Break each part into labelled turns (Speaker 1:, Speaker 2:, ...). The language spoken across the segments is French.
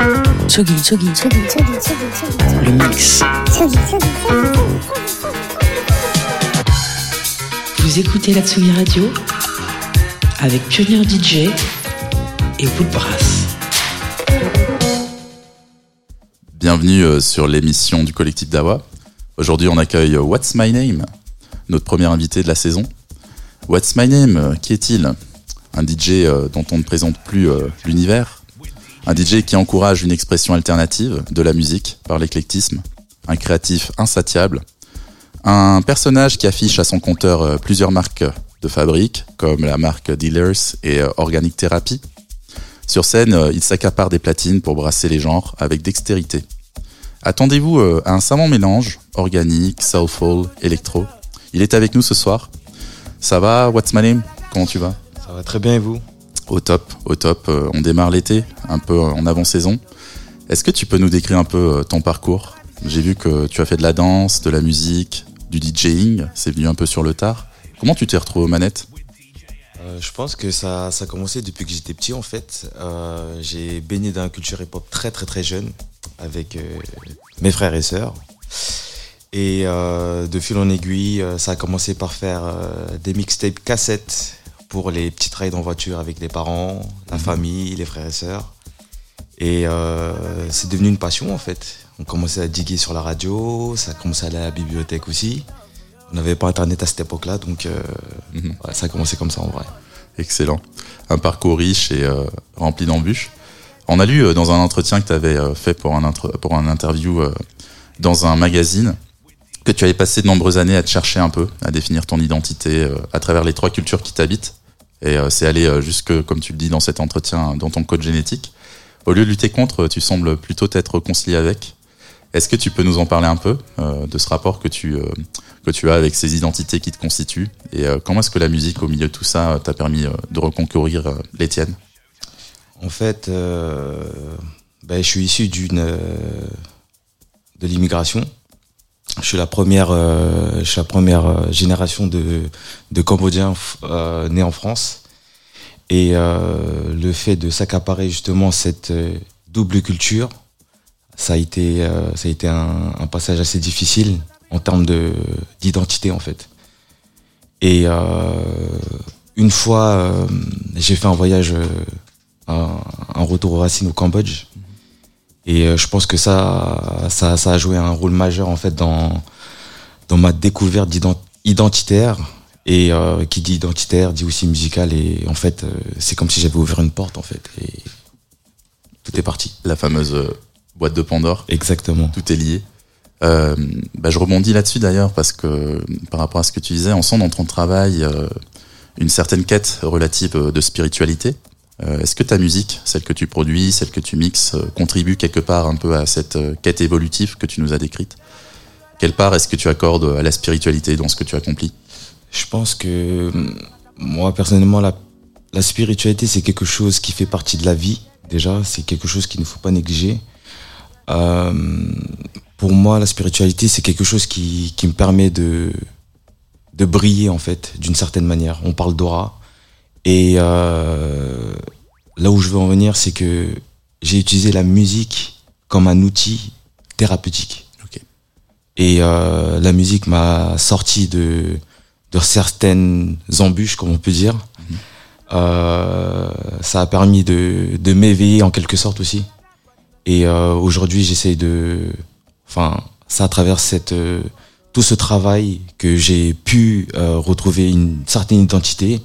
Speaker 1: Le mix. Vous écoutez la Tsugi Radio avec Pionnier DJ et Woodbrass.
Speaker 2: Bienvenue euh, sur l'émission du collectif Dawa. Aujourd'hui, on accueille euh, What's My Name, notre premier invité de la saison. What's My Name, euh, qui est-il? Un DJ dont on ne présente plus l'univers. Un DJ qui encourage une expression alternative de la musique par l'éclectisme. Un créatif insatiable. Un personnage qui affiche à son compteur plusieurs marques de fabrique, comme la marque Dealers et Organic Therapy. Sur scène, il s'accapare des platines pour brasser les genres avec dextérité. Attendez-vous à un savant mélange, organique, soulful, électro. Il est avec nous ce soir. Ça va, what's my name? Comment tu vas?
Speaker 3: Ça va très bien et vous?
Speaker 2: Au top, au top. On démarre l'été, un peu en avant-saison. Est-ce que tu peux nous décrire un peu ton parcours? J'ai vu que tu as fait de la danse, de la musique, du DJing, c'est venu un peu sur le tard. Comment tu t'es retrouvé aux manettes?
Speaker 3: Euh, je pense que ça, ça a commencé depuis que j'étais petit en fait. Euh, j'ai baigné dans la culture hip-hop très très très jeune avec euh, mes frères et sœurs. Et de fil en aiguille, ça a commencé par faire des mixtapes cassettes pour les petits rides en voiture avec les parents, la
Speaker 2: Mhm.
Speaker 3: famille, les frères et sœurs. Et c'est devenu une passion en fait. On commençait à diguer sur la radio, ça a commencé à aller à la bibliothèque aussi. On n'avait pas internet à cette époque-là, donc euh,
Speaker 2: Mhm.
Speaker 3: ouais, ça a commencé comme ça en vrai.
Speaker 2: Excellent. Un parcours riche et euh, rempli d'embûches. On a lu euh, dans un entretien que tu avais fait pour un, pour un interview euh, dans un magazine que tu avais passé de nombreuses années à te chercher un peu, à définir ton identité euh, à travers les trois cultures qui t'habitent. Et euh, c'est aller euh, jusque, comme tu le dis dans cet entretien, dans ton code génétique. Au lieu de lutter contre, tu sembles plutôt t'être réconcilié avec. Est-ce que tu peux nous en parler un peu euh, de ce rapport que tu, euh, que tu as avec ces identités qui te constituent? Et euh, comment est-ce que la musique, au milieu de tout ça, euh, t'a permis euh, de reconquérir euh, les tiennes?
Speaker 3: En fait, euh, ben, je suis issu d'une euh, de l'immigration. Je suis la première, euh, je suis la première euh, génération de, de Cambodgiens euh, nés en France. Et le fait de s'accaparer justement cette double culture, ça a été, ça a été un, un passage assez difficile en termes de d'identité en fait. Et euh, une fois, euh, j'ai fait un voyage, euh, un, un retour aux racines au Cambodge. Et euh, je pense que ça, ça, ça a joué un rôle majeur en fait dans, dans ma découverte identitaire. Et euh, qui dit identitaire dit aussi musical. Et en fait, euh, c'est comme si j'avais ouvert une porte en fait. Et tout est parti.
Speaker 2: La fameuse euh, boîte de Pandore,
Speaker 3: Exactement.
Speaker 2: tout est lié. Euh, bah, je rebondis là-dessus d'ailleurs parce que par rapport à ce que tu disais, on sent dans ton travail euh, une certaine quête relative de spiritualité. Euh, Est-ce que ta musique, celle que tu produis, celle que tu mixes, euh, contribue quelque part un peu à cette euh, quête évolutive que tu nous as décrite? Quelle part est-ce que tu accordes à la spiritualité dans ce que tu accomplis?
Speaker 3: Je pense que hum, moi personnellement la, spiritualité c'est quelque chose qui fait partie de la vie déjà, c'est quelque chose qu'il ne faut pas négliger. Pour moi la spiritualité c'est quelque chose qui, qui me permet de, de briller en fait d'une certaine manière. On parle d'aura et euh, là où je veux en venir c'est que j'ai utilisé la musique comme un outil thérapeutique.
Speaker 2: Ok.
Speaker 3: Et euh, la musique m'a sorti de, de certaines embûches, comme on peut dire. Euh, ça a permis de, de m'éveiller en quelque sorte aussi. Et euh, aujourd'hui, j'essaie de, enfin, ça à travers cette, euh, tout ce travail que j'ai pu euh, retrouver une certaine identité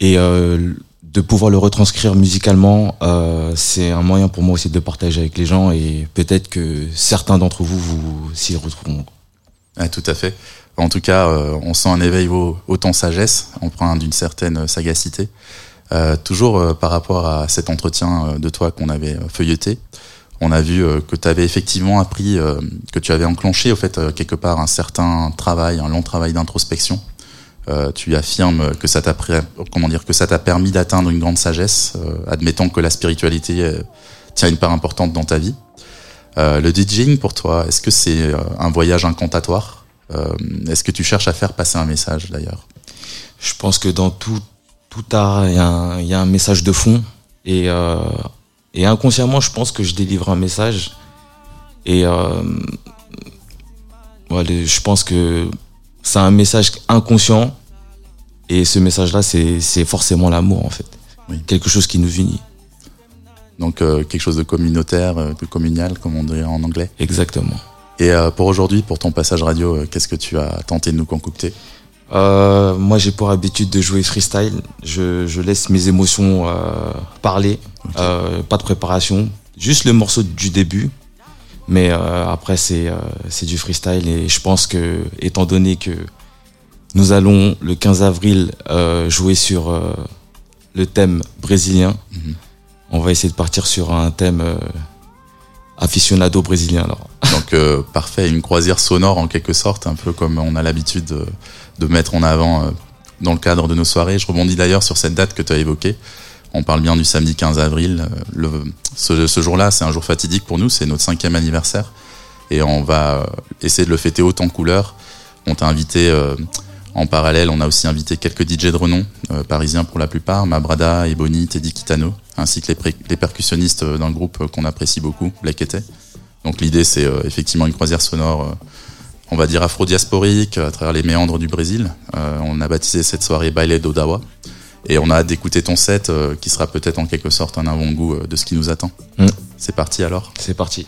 Speaker 3: et euh, de pouvoir le retranscrire musicalement, euh, c'est un moyen pour moi aussi de le partager avec les gens et peut-être que certains d'entre vous vous s'y retrouveront.
Speaker 2: Tout à fait. En tout cas, on sent un éveil au, temps sagesse, empreint d'une certaine sagacité. toujours par rapport à cet entretien de toi qu'on avait feuilleté, on a vu que tu avais effectivement appris, que tu avais enclenché au fait quelque part un certain travail, un long travail d'introspection euh, tu affirmes que ça t'a permis d'atteindre une grande sagesse, euh, admettant que la spiritualité euh, tient une part importante dans ta vie. le DJing pour toi, est-ce que c'est un voyage incantatoire? Est-ce que tu cherches à faire passer un message d'ailleurs?
Speaker 3: Je pense que dans tout tout art, il y, a un message de fond. Et inconsciemment, je pense que je délivre un message. Et je pense que c'est un message inconscient. Et ce message-là, c'est forcément l'amour, en fait. Quelque chose qui nous unit.
Speaker 2: Donc, euh, quelque chose de communautaire, euh, de communal, comme on dirait en anglais.
Speaker 3: Exactement.
Speaker 2: Et euh, pour aujourd'hui, pour ton passage radio, qu'est-ce que tu as tenté de nous concocter?
Speaker 3: Moi, j'ai pour habitude de jouer freestyle. Je, laisse mes émotions parler. pas de préparation. Juste le morceau du début. Mais euh, après, c'est euh, c'est du freestyle et je pense que, étant donné que nous allons le 15 avril euh, jouer sur le thème brésilien, mhm. on va essayer de partir sur un thème aficionado brésilien. Alors.
Speaker 2: Donc parfait, une croisière sonore en quelque sorte, un peu comme on a l'habitude de, de, mettre en avant dans le cadre de nos soirées. Je rebondis d'ailleurs sur cette date que tu as évoquée. On parle bien du samedi 15 avril. Le, ce, jour-là, c'est un jour fatidique pour nous, c'est notre cinquième anniversaire. Et on va essayer de le fêter autant de couleurs. On t'a invité euh, en parallèle, on a aussi invité quelques DJ de renom, euh, parisiens pour la plupart, Mabrada, Ebony, Teddy Kitano, ainsi que les, percussionnistes le groupe qu'on apprécie beaucoup, Black Était. Donc l'idée, c'est euh, effectivement une croisière sonore, on va dire afro-diasporique, à travers les méandres du Brésil. on a baptisé cette soirée Baile d'Odawa. Et on a hâte d'écouter ton set euh, qui sera peut-être en quelque sorte un avant-goût euh, de ce qui nous attend. Mm. C'est parti alors
Speaker 3: C'est parti.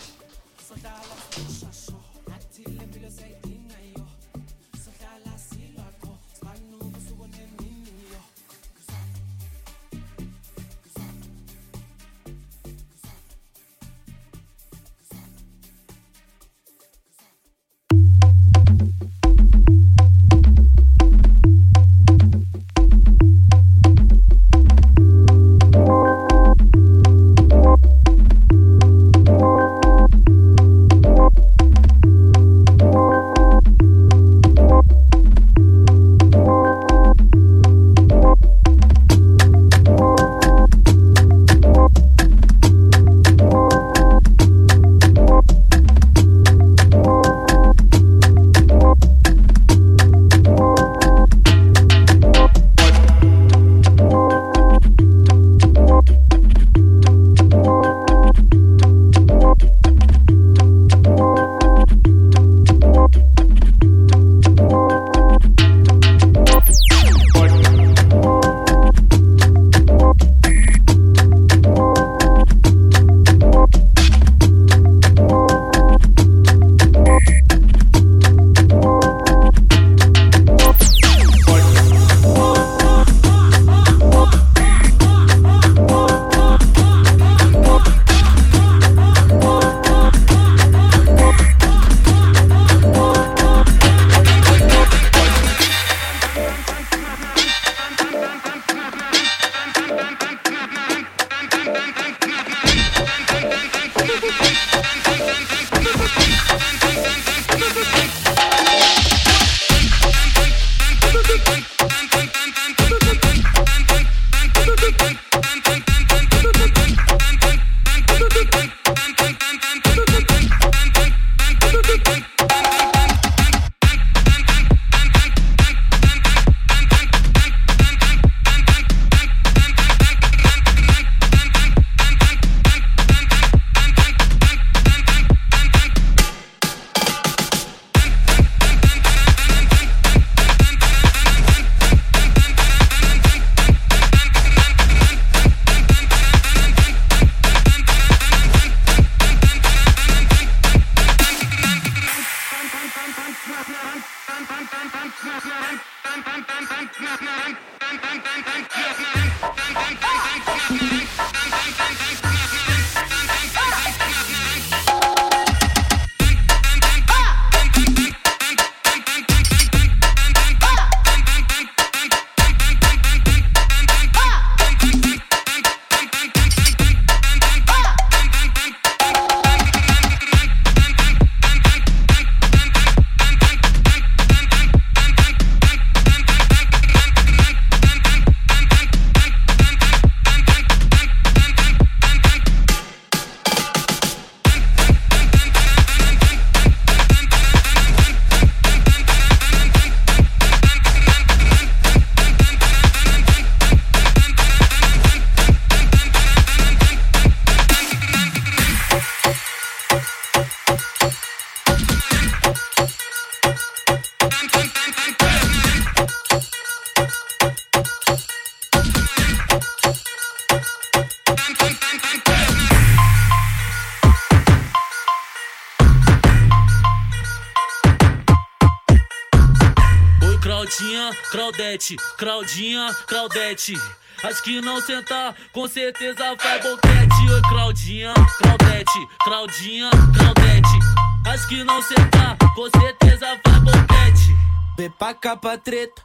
Speaker 4: Claudinha, Claudete. As que não sentar, com certeza vai boquete. Oi, Claudinha, Claudete, Claudinha, Claudete. As que não sentar, com certeza vai boquete.
Speaker 5: Vem pra cá pra treta,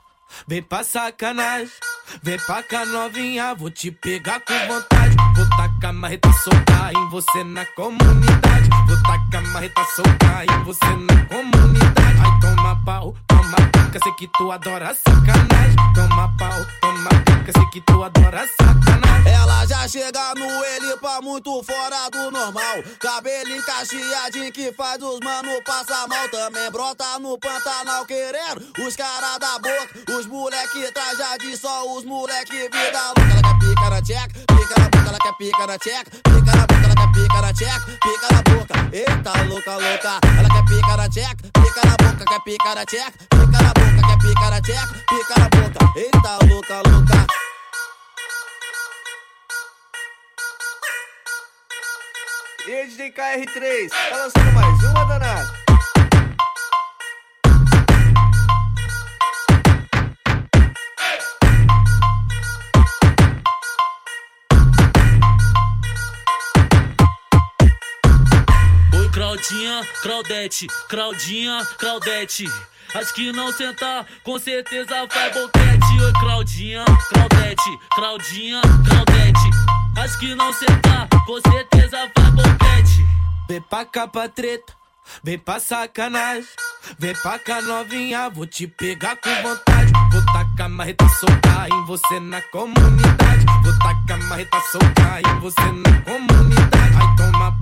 Speaker 5: vem pra sacanagem. Vem pra cá novinha, vou te pegar com vontade. Vou tacar marreta soltar em você na comunidade. Vou tacar marreta soltar em você na comunidade. Toma pau, toma pica, sei que tu adora sacanagem. Toma pau, toma pica, sei que tu adora sacanagem.
Speaker 6: Ela já chega no ele pra muito fora do normal. Cabelo encaixadinho que faz os mano passar mal. Também brota no Pantanal querendo os caras da boca. Os moleque trajadinho, só os moleque vida louca. Ela quer pica na tcheca, pica na boca, ela quer pica na tcheca. Pica na boca, ela quer pica na tcheca, pica na boca. Eita, louca, louca. Ela quer pica na tcheca, pica na boca, quer pica na tcheca. Pica na boca, quer pica na tcheca, pica na boca. Eita, louca, louca.
Speaker 7: E aí, DJ KR3, tá lançando mais uma danada.
Speaker 4: Claudinha, Claudete, Claudinha, Claudete. As que não sentar, com certeza vai boquete. Oi, Claudinha, Claudete, Claudinha, Claudete. As que não sentar, com certeza vai boquete.
Speaker 5: Vem pra cá pra treta, vem pra sacanagem. Vem pra cá novinha, vou te pegar com vontade. Vou tacar marreta soltar em você na comunidade. Vou tacar marreta soltar em você na comunidade.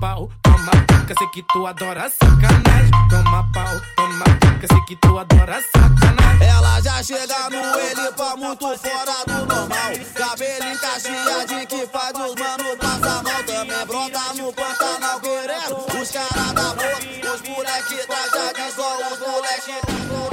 Speaker 5: Pau, toma pica, sei que tu adora sacanagem. Toma pau, toma pica, sei que tu adora sacanagem.
Speaker 6: Ela já chega no ele pra muito fora do normal. Cabelo encaixadinho que faz os mano passar mal. Também brota no Pantanal querendo os caras da boca. Os moleque trajadinho, só os moleque.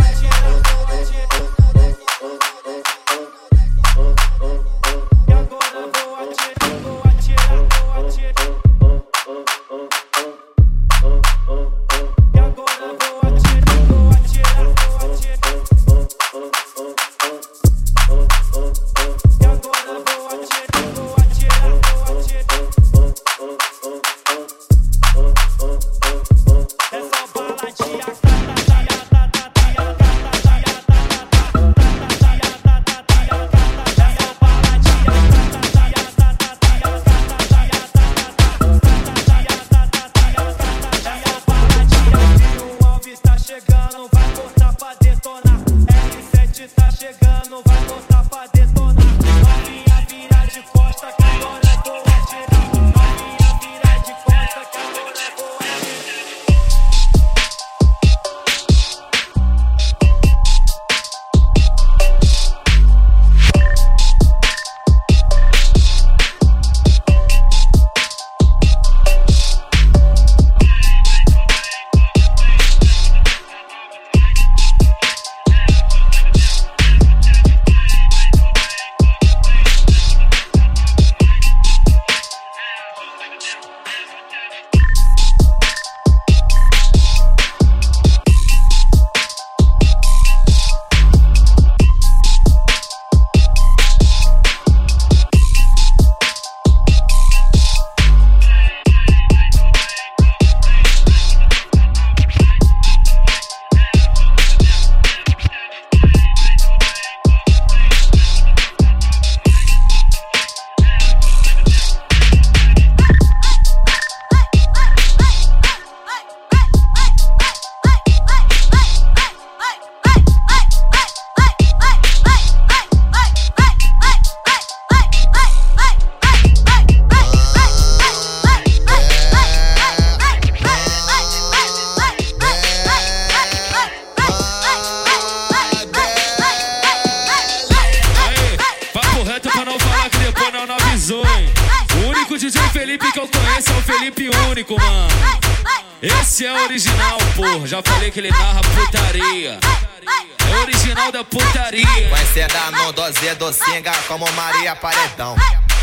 Speaker 8: Como Maria Paredão.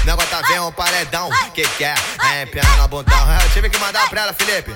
Speaker 8: Negócio tá vendo um paredão, que que é? É, pena na bundão. Eu tive que mandar pra ela, Felipe.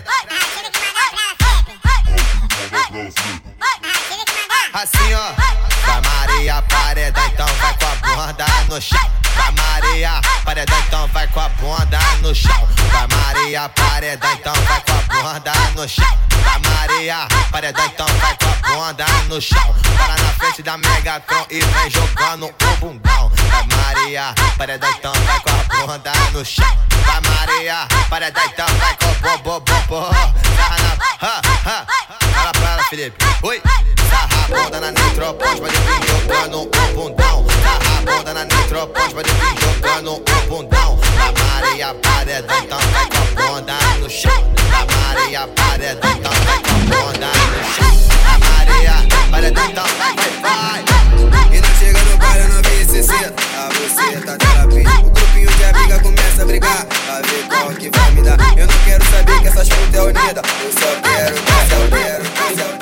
Speaker 8: Assim, ó. Vai Maria, paredão, então vai com a bunda no chão. Vai Maria, paredão, então vai com a bunda no chão. Vai Maria, paredão, então vai com a bunda no chão. Vai Maria, paredão, então vai com a bunda no chão. Para na frente da Megatron e vem jogando o bundão. Vai Maria, paredão, então vai com a bunda no chão. Vai Maria, paredão, então vai com o bo, bo, bo, na, ha, ha. Fala pra ela, Felipe. Oi. Sarra bunda na nitropós, pode vir jogando o bundão. Sarra a bunda na nitropós, pode vir jogando o bundão. Vai Maria, paredão, então vai com a bunda no chão. Vai Maria, paredão, então vai com a bunda no chão. Vai Maria, paredão, então vai, vai, vai.
Speaker 9: E não chega no baile, não vi cedo. A você tá terapia. O grupinho de amiga começa a brigar. Pra ver qual que vai me dar. Eu não quero saber que essas putas é unida. Eu só quero, quero, só quero,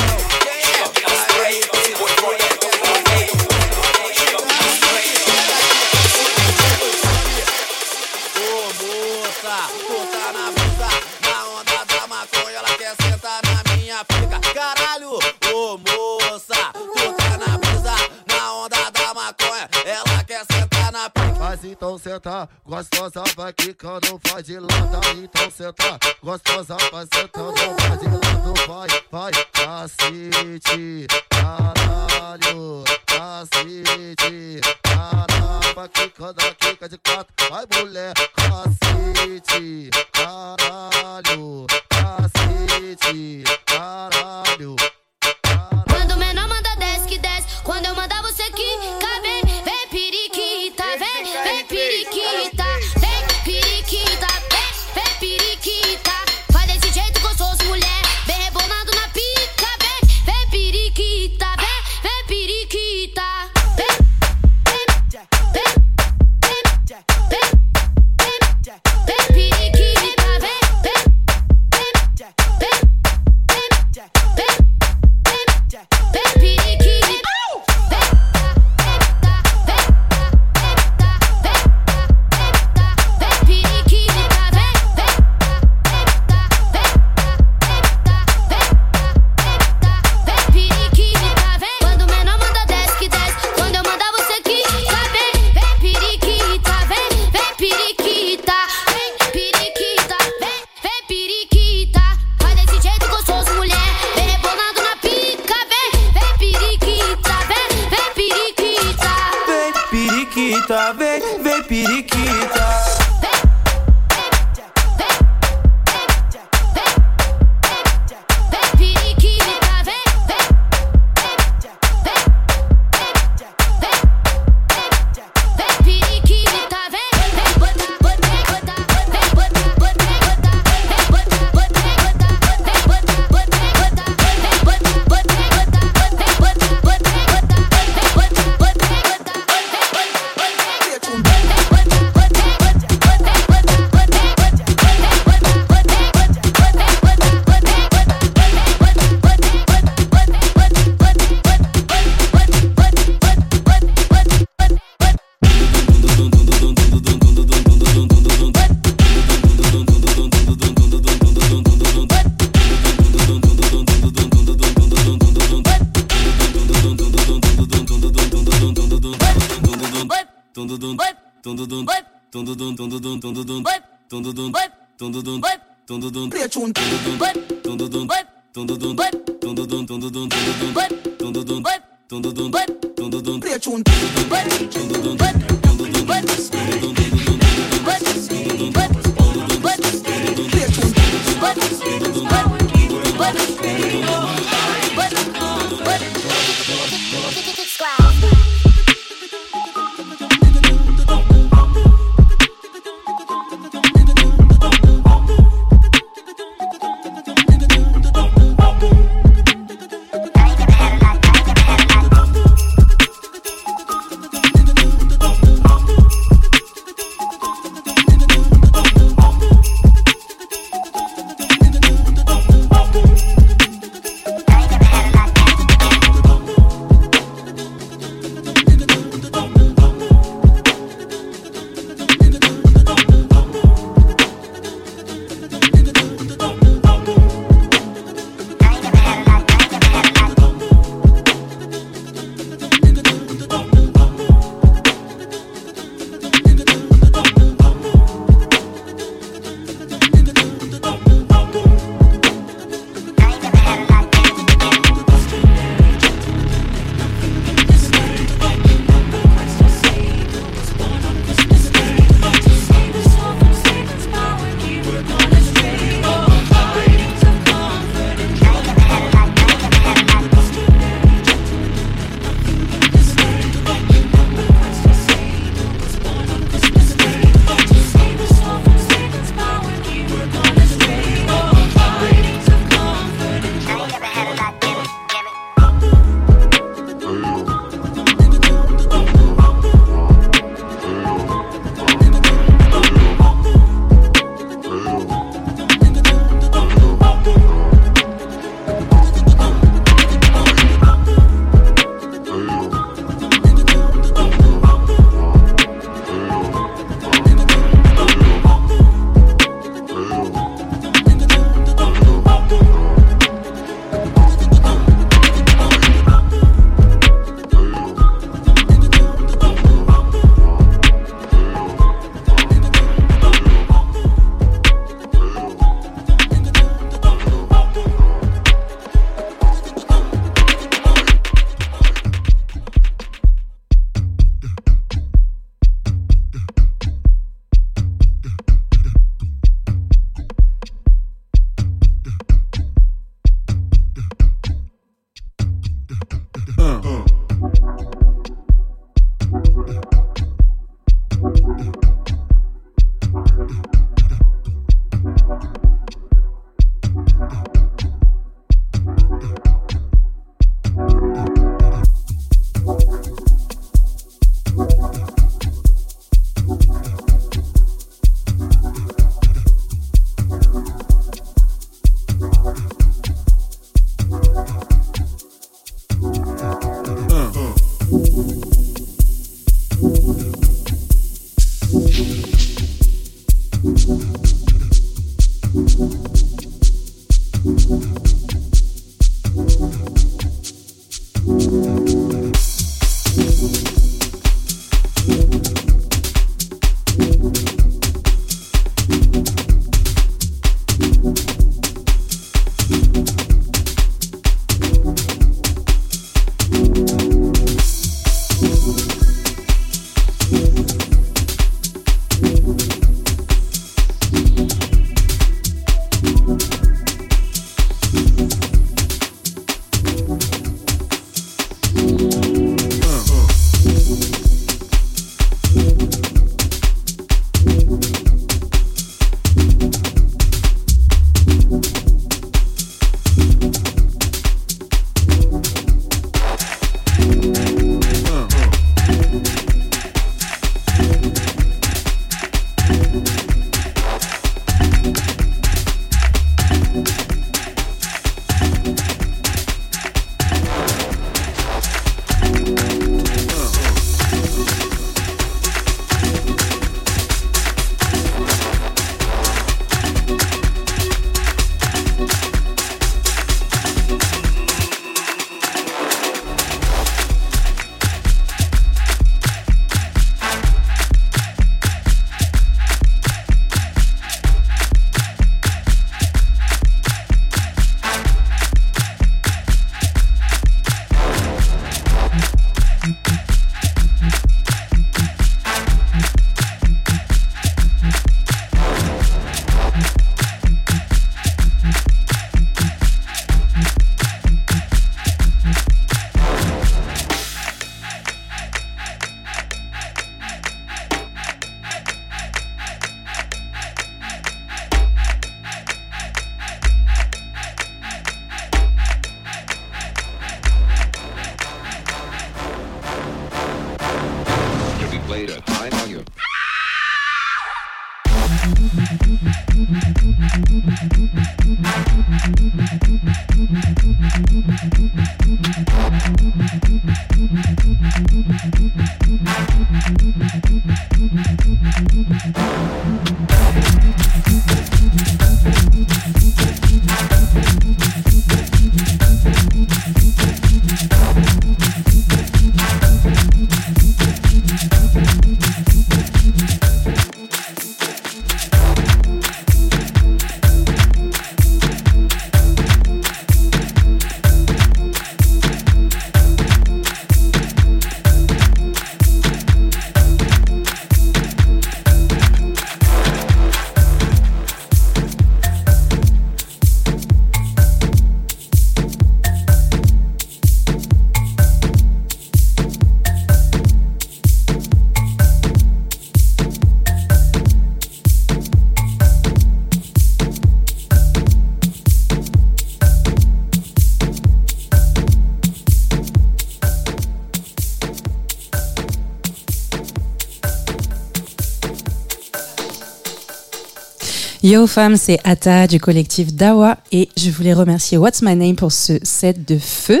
Speaker 10: Yo femme, c'est Atta du collectif Dawa et je voulais remercier What's My Name pour ce set de feu.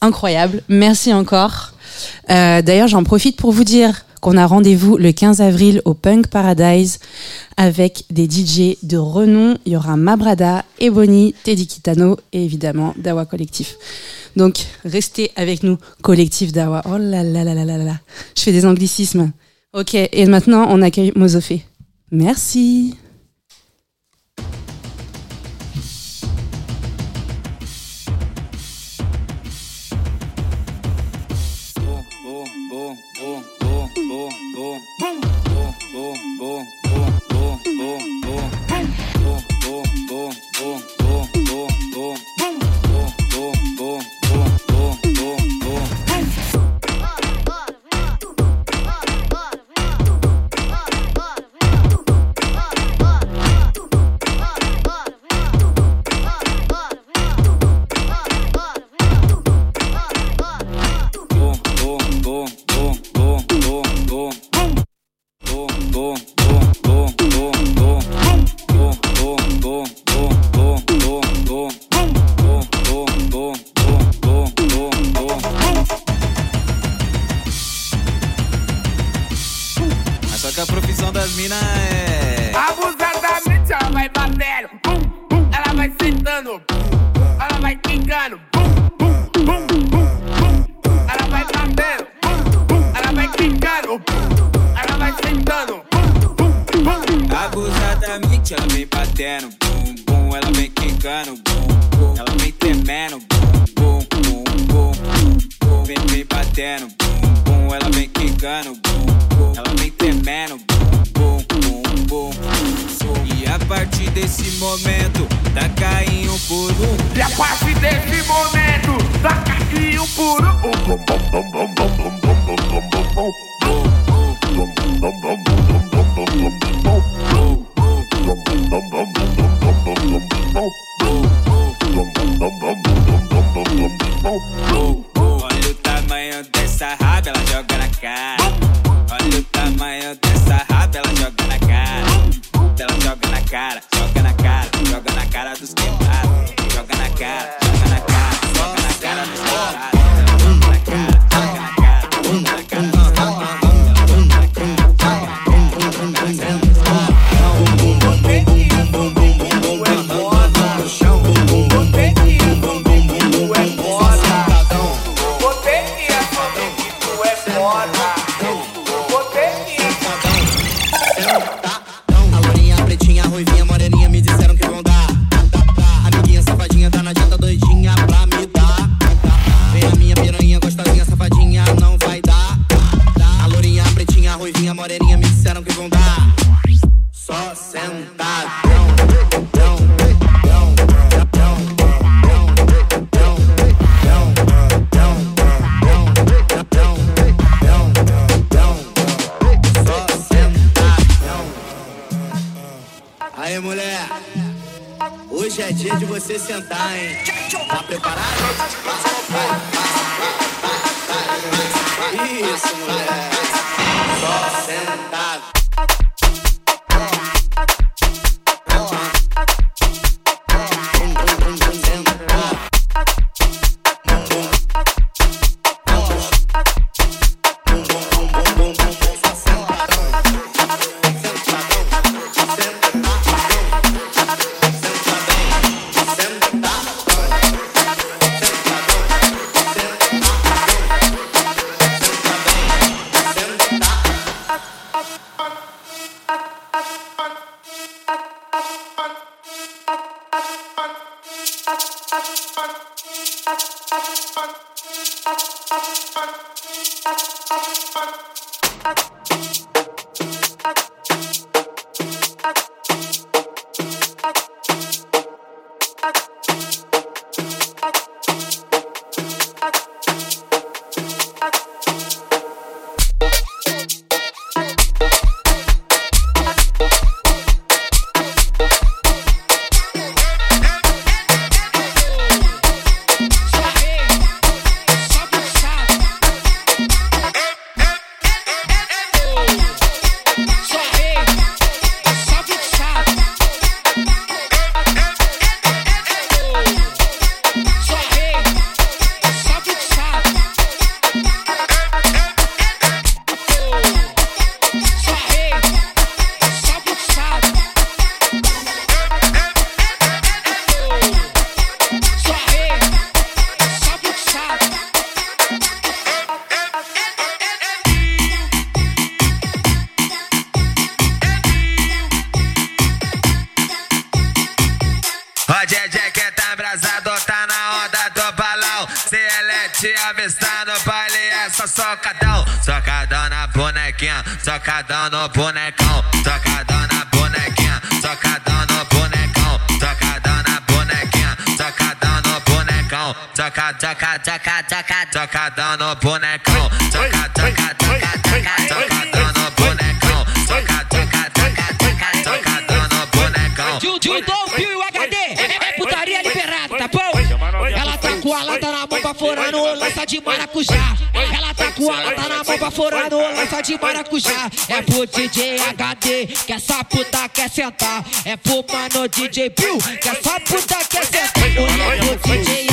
Speaker 10: Incroyable, merci encore. Euh, d'ailleurs, j'en profite pour vous dire qu'on a rendez-vous le 15 avril au Punk Paradise avec des DJ de renom. Il y aura Mabrada, Ebony, Teddy Kitano et évidemment Dawa Collectif. Donc restez avec nous, Collectif Dawa. Oh là là là là là là. Je fais des anglicismes. Ok, et maintenant on accueille Mozofé. Merci.
Speaker 11: que a profissão das minas é.
Speaker 12: é dia de você sentar, hein? Tá preparado? Isso, mulher. Só
Speaker 8: te avistar no baile, é só socadão. Socadão na bonequinha, socadão no bonecão. Socadão na bonequinha, socadão no bonecão. Socadão na bonequinha, socadão no bonecão. Soca, soca, soca, soca, socadão no bonecão. No
Speaker 13: lança de maracujá. Ela tá com a lata na mão pra furar no lança de maracujá. É pro DJ HD, que essa puta quer sentar. É pro mano DJ Bill, que essa puta quer sentar. É pro DJ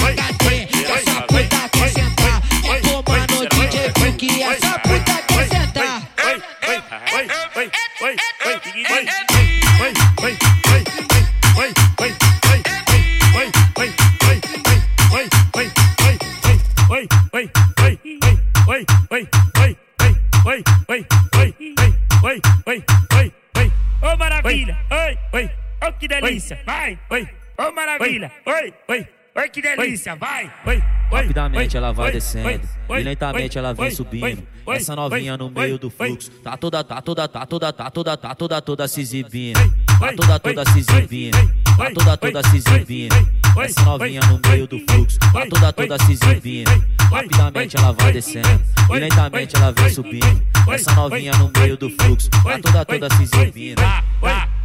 Speaker 14: Ô maravilha, oi, oi, oi. Que delícia, vai, oi, ô maravilha, oi, oi, oi que delícia, vai, oi,
Speaker 15: Rapidamente ela vai descendo e lentamente ela vem subindo. Essa novinha no meio do fluxo, tá toda, tá toda, tá toda, tá toda, tá toda, toda se exibindo. Tá toda, toda se exibindo. Tá toda, toda se exibindo. Essa novinha no meio do fluxo, tá toda, toda se exibindo. Rapidamente ela vai descendo e lentamente ela vem subindo. Essa novinha no meio do fluxo, tá toda, toda se exibindo.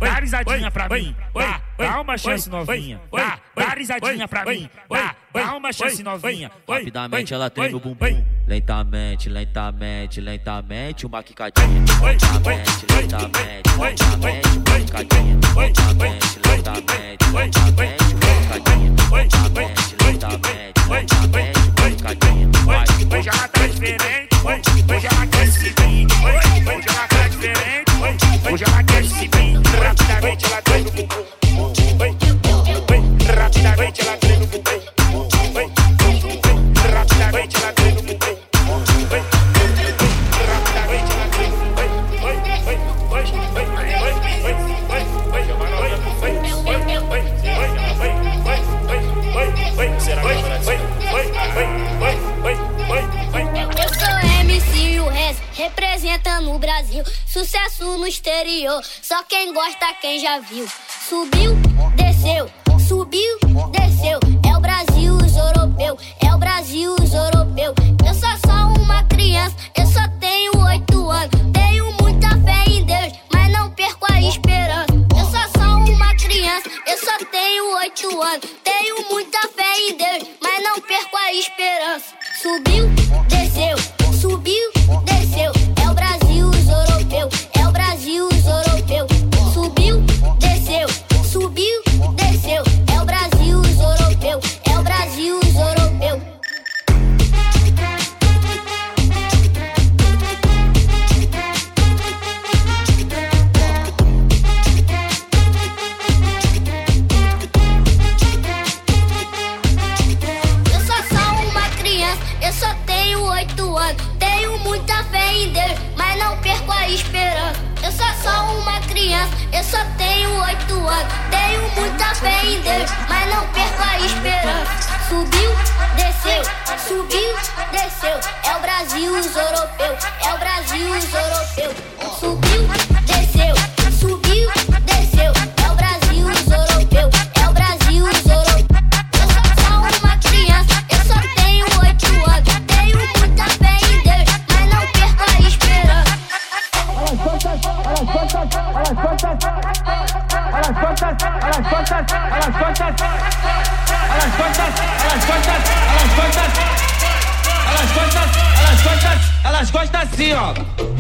Speaker 14: Dá, risadinha pra mim, dá, dá uma chance novinha, dá, dá risadinha pra mim, dá, dá uma chance novinha.
Speaker 15: Rapidamente ela treme o bumbum. Lentamente, lentamente, lentamente, uma quicadinha. Lentamente, lentamente, lentamente, uma quicadinha. Lentamente, lentamente, lentamente, uma quicadinha. Lentamente, lentamente, lentamente, uma quicadinha.
Speaker 14: Hoje ela tá diferente, hoje ela quer se vir, hoje ela tá diferente, hoje ela quer.
Speaker 16: Echa la Sucesso no exterior, só quem gosta, quem já viu. Subiu, desceu, subiu, desceu. É o Brasil, os europeu, é o Brasil, os europeu. Eu sou só uma criança, eu só tenho oito anos. Tenho muita fé em Deus, mas não perco a esperança. Eu sou só uma criança, eu só tenho oito anos. Tenho muita fé em Deus, mas não perco a esperança. Subiu, desceu, subiu, desceu. É o Brasil, europeu. É o Brasil, os. Subiu, desceu, subiu, desceu. É o Brasil, os. É o Brasil, zoropeou. Eu só sou uma criança, Eu só tenho oito anos, tenho muita fé em Deus só uma criança, eu só tenho oito anos. Tenho muita fé em Deus, mas não perco a esperança. Subiu,
Speaker 17: desceu, subiu, desceu. É o
Speaker 18: Brasil, os europeus, é o Brasil, os europeus. Subiu, desceu, subiu, desceu. elas costas assim, ó.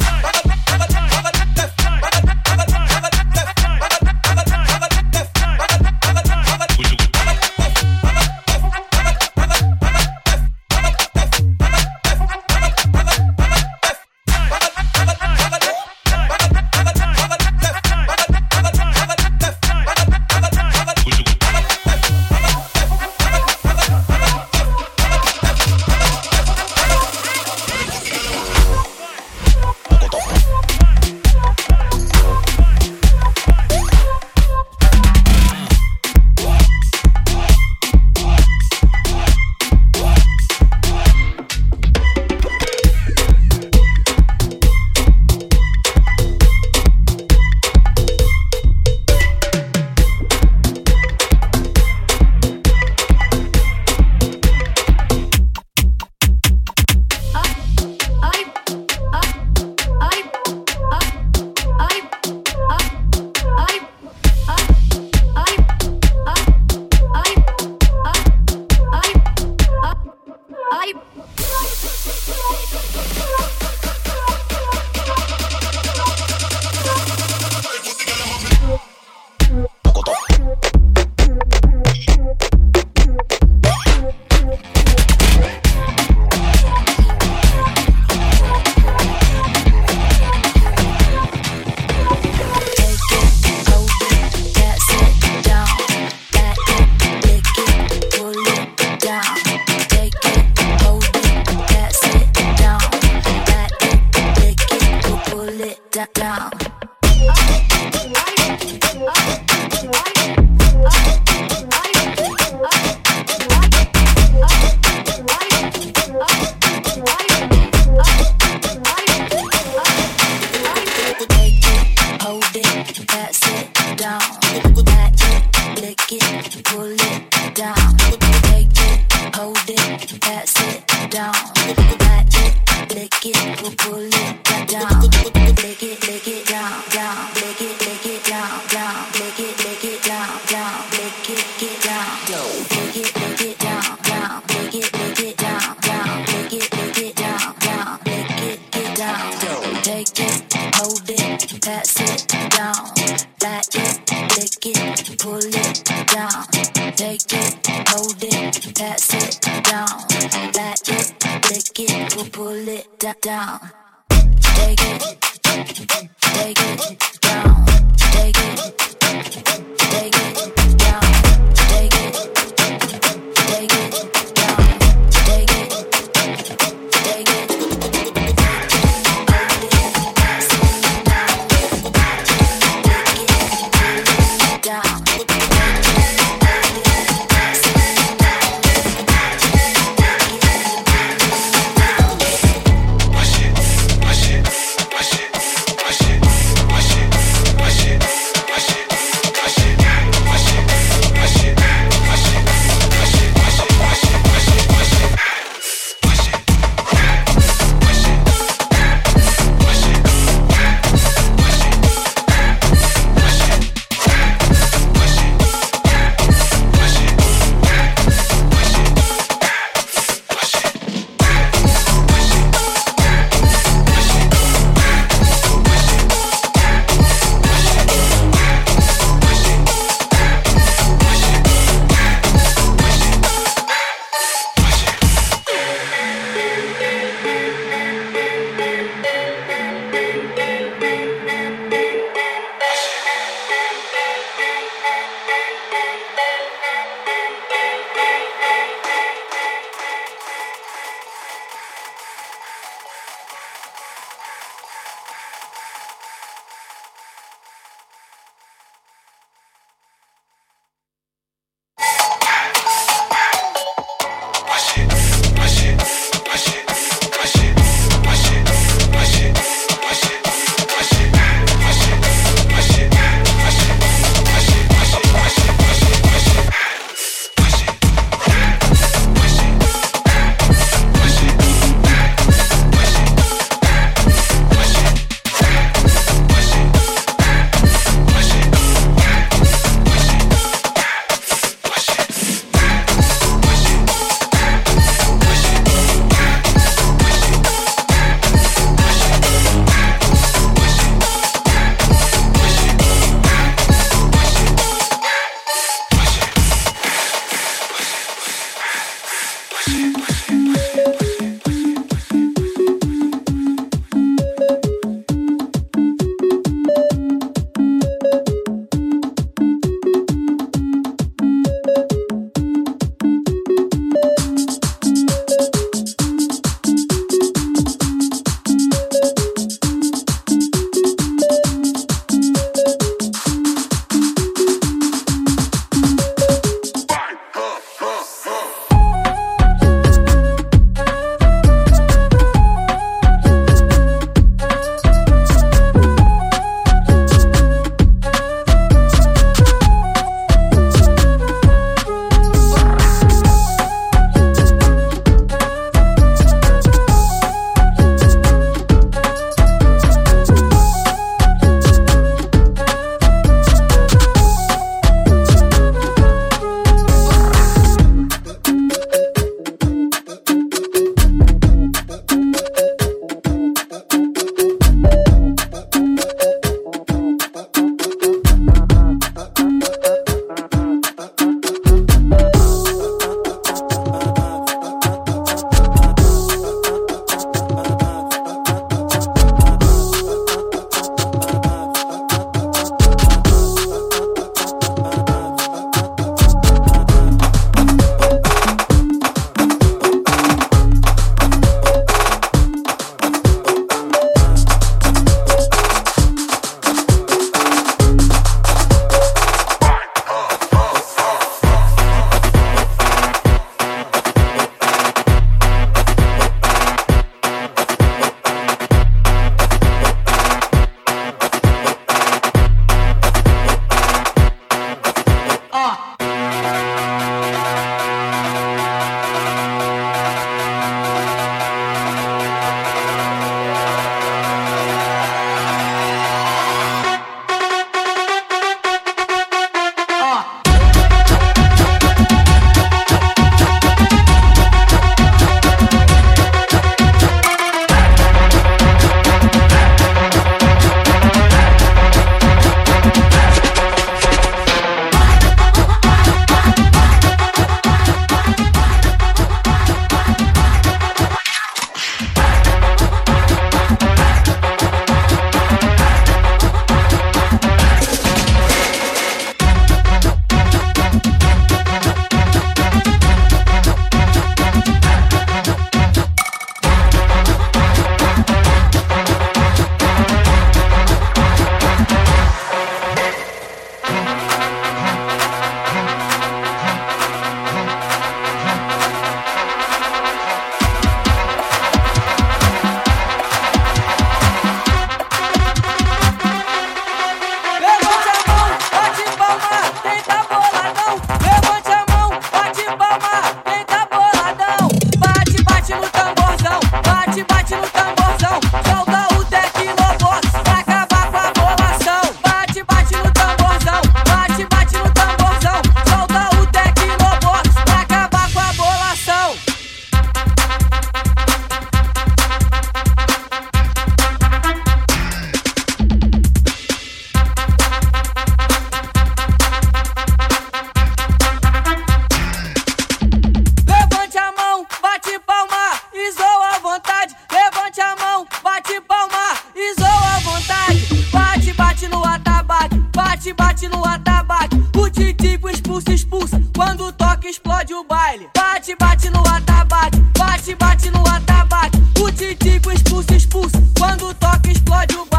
Speaker 18: bate, bate no atabaque. O Titico expulso, expulso. Quando toca, explode o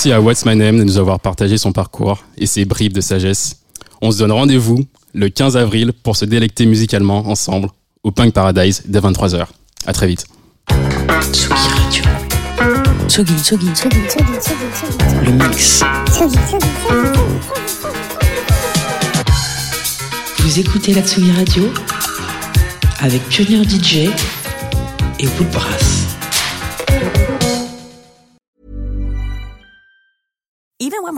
Speaker 19: Merci à What's My Name de nous avoir partagé son parcours et ses bribes de sagesse. On se donne rendez-vous le 15 avril pour se délecter musicalement ensemble au Punk Paradise dès 23h. À très vite.
Speaker 20: Le mix. Vous écoutez la Tsugi Radio avec Pionnier DJ et Woodbrass.